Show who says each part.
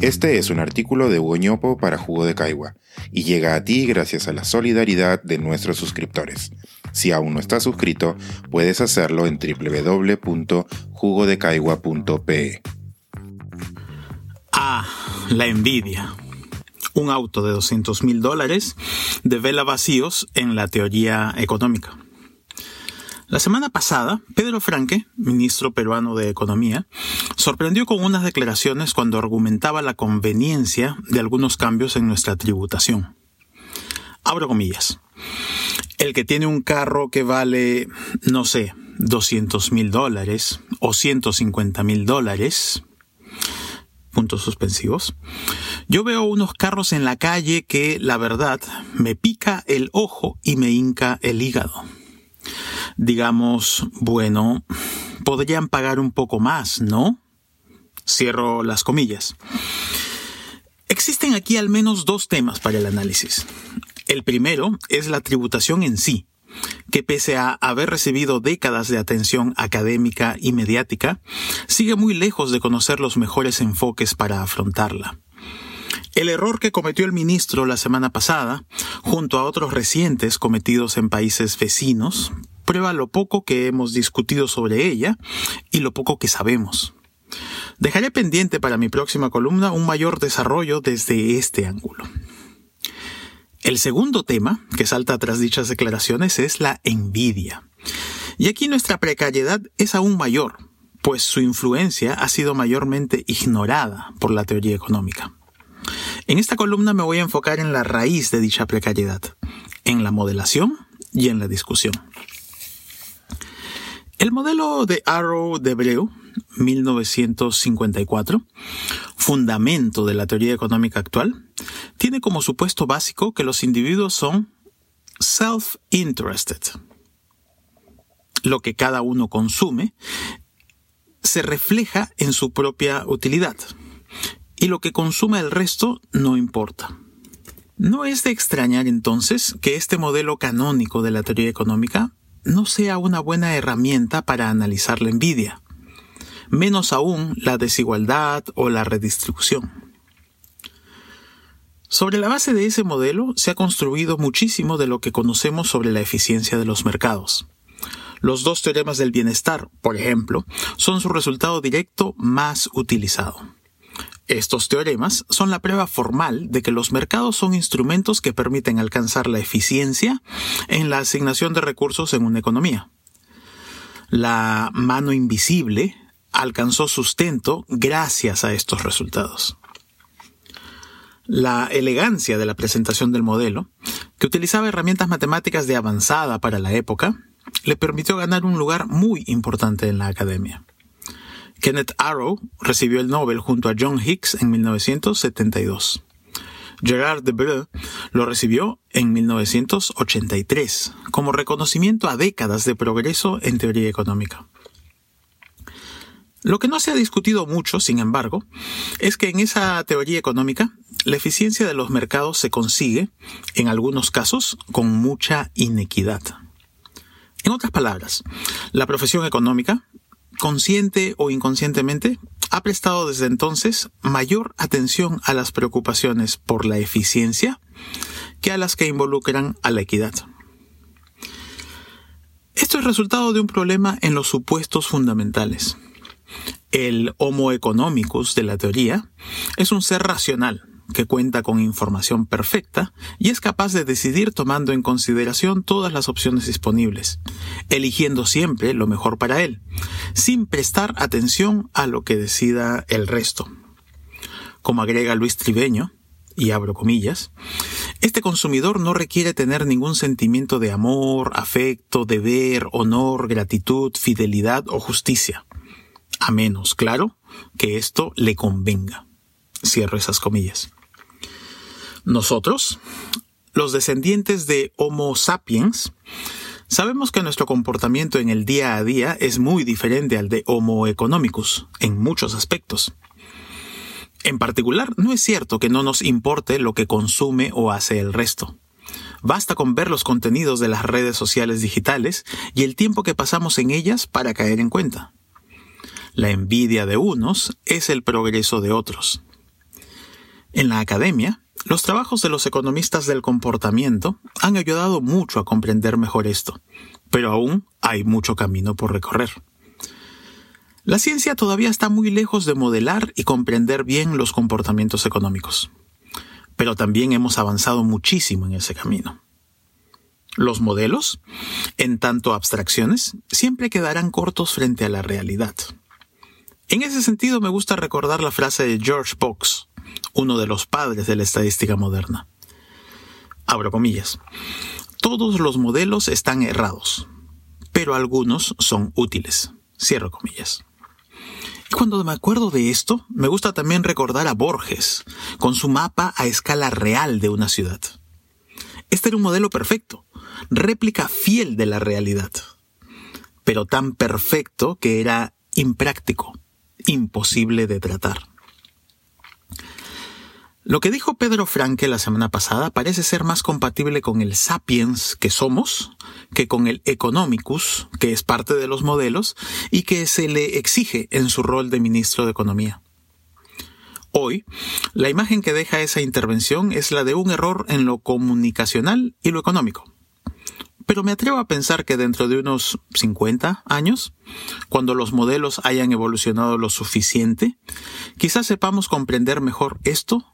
Speaker 1: Este es un artículo de Hugo para Jugo de Caigua y llega a ti gracias a la solidaridad de nuestros suscriptores. Si aún no estás suscrito, puedes hacerlo en www.jugodecaigua.pe.
Speaker 2: Ah, la envidia. Un auto de 200 mil dólares devela vacíos en la teoría económica. La semana pasada, Pedro Franque, ministro peruano de Economía, sorprendió con unas declaraciones cuando argumentaba la conveniencia de algunos cambios en nuestra tributación. Abro comillas. El que tiene un carro que vale, no sé, 200 mil dólares o 150 mil dólares, puntos suspensivos, yo veo unos carros en la calle que, la verdad, me pica el ojo y me hinca el hígado digamos, bueno, podrían pagar un poco más, ¿no? Cierro las comillas. Existen aquí al menos dos temas para el análisis. El primero es la tributación en sí, que pese a haber recibido décadas de atención académica y mediática, sigue muy lejos de conocer los mejores enfoques para afrontarla. El error que cometió el ministro la semana pasada, junto a otros recientes cometidos en países vecinos, prueba lo poco que hemos discutido sobre ella y lo poco que sabemos. Dejaré pendiente para mi próxima columna un mayor desarrollo desde este ángulo. El segundo tema que salta tras dichas declaraciones es la envidia. Y aquí nuestra precariedad es aún mayor, pues su influencia ha sido mayormente ignorada por la teoría económica. En esta columna me voy a enfocar en la raíz de dicha precariedad, en la modelación y en la discusión. El modelo de Arrow de Breu, 1954, fundamento de la teoría económica actual, tiene como supuesto básico que los individuos son self-interested. Lo que cada uno consume se refleja en su propia utilidad y lo que consume el resto no importa. No es de extrañar entonces que este modelo canónico de la teoría económica no sea una buena herramienta para analizar la envidia, menos aún la desigualdad o la redistribución. Sobre la base de ese modelo se ha construido muchísimo de lo que conocemos sobre la eficiencia de los mercados. Los dos teoremas del bienestar, por ejemplo, son su resultado directo más utilizado. Estos teoremas son la prueba formal de que los mercados son instrumentos que permiten alcanzar la eficiencia en la asignación de recursos en una economía. La mano invisible alcanzó sustento gracias a estos resultados. La elegancia de la presentación del modelo, que utilizaba herramientas matemáticas de avanzada para la época, le permitió ganar un lugar muy importante en la academia. Kenneth Arrow recibió el Nobel junto a John Hicks en 1972. Gerard Debreu lo recibió en 1983 como reconocimiento a décadas de progreso en teoría económica. Lo que no se ha discutido mucho, sin embargo, es que en esa teoría económica la eficiencia de los mercados se consigue, en algunos casos, con mucha inequidad. En otras palabras, la profesión económica consciente o inconscientemente, ha prestado desde entonces mayor atención a las preocupaciones por la eficiencia que a las que involucran a la equidad. Esto es resultado de un problema en los supuestos fundamentales. El Homo economicus de la teoría es un ser racional, que cuenta con información perfecta y es capaz de decidir tomando en consideración todas las opciones disponibles, eligiendo siempre lo mejor para él, sin prestar atención a lo que decida el resto. Como agrega Luis Tribeño, y abro comillas, este consumidor no requiere tener ningún sentimiento de amor, afecto, deber, honor, gratitud, fidelidad o justicia, a menos, claro, que esto le convenga. Cierro esas comillas. Nosotros, los descendientes de Homo sapiens, sabemos que nuestro comportamiento en el día a día es muy diferente al de Homo economicus en muchos aspectos. En particular, no es cierto que no nos importe lo que consume o hace el resto. Basta con ver los contenidos de las redes sociales digitales y el tiempo que pasamos en ellas para caer en cuenta. La envidia de unos es el progreso de otros. En la academia, los trabajos de los economistas del comportamiento han ayudado mucho a comprender mejor esto, pero aún hay mucho camino por recorrer. La ciencia todavía está muy lejos de modelar y comprender bien los comportamientos económicos, pero también hemos avanzado muchísimo en ese camino. Los modelos, en tanto abstracciones, siempre quedarán cortos frente a la realidad. En ese sentido me gusta recordar la frase de George Box, uno de los padres de la estadística moderna. Abro comillas. Todos los modelos están errados, pero algunos son útiles. Cierro comillas. Y cuando me acuerdo de esto, me gusta también recordar a Borges, con su mapa a escala real de una ciudad. Este era un modelo perfecto, réplica fiel de la realidad, pero tan perfecto que era impráctico, imposible de tratar. Lo que dijo Pedro Franque la semana pasada parece ser más compatible con el sapiens que somos que con el economicus, que es parte de los modelos y que se le exige en su rol de ministro de Economía. Hoy, la imagen que deja esa intervención es la de un error en lo comunicacional y lo económico. Pero me atrevo a pensar que dentro de unos 50 años, cuando los modelos hayan evolucionado lo suficiente, quizás sepamos comprender mejor esto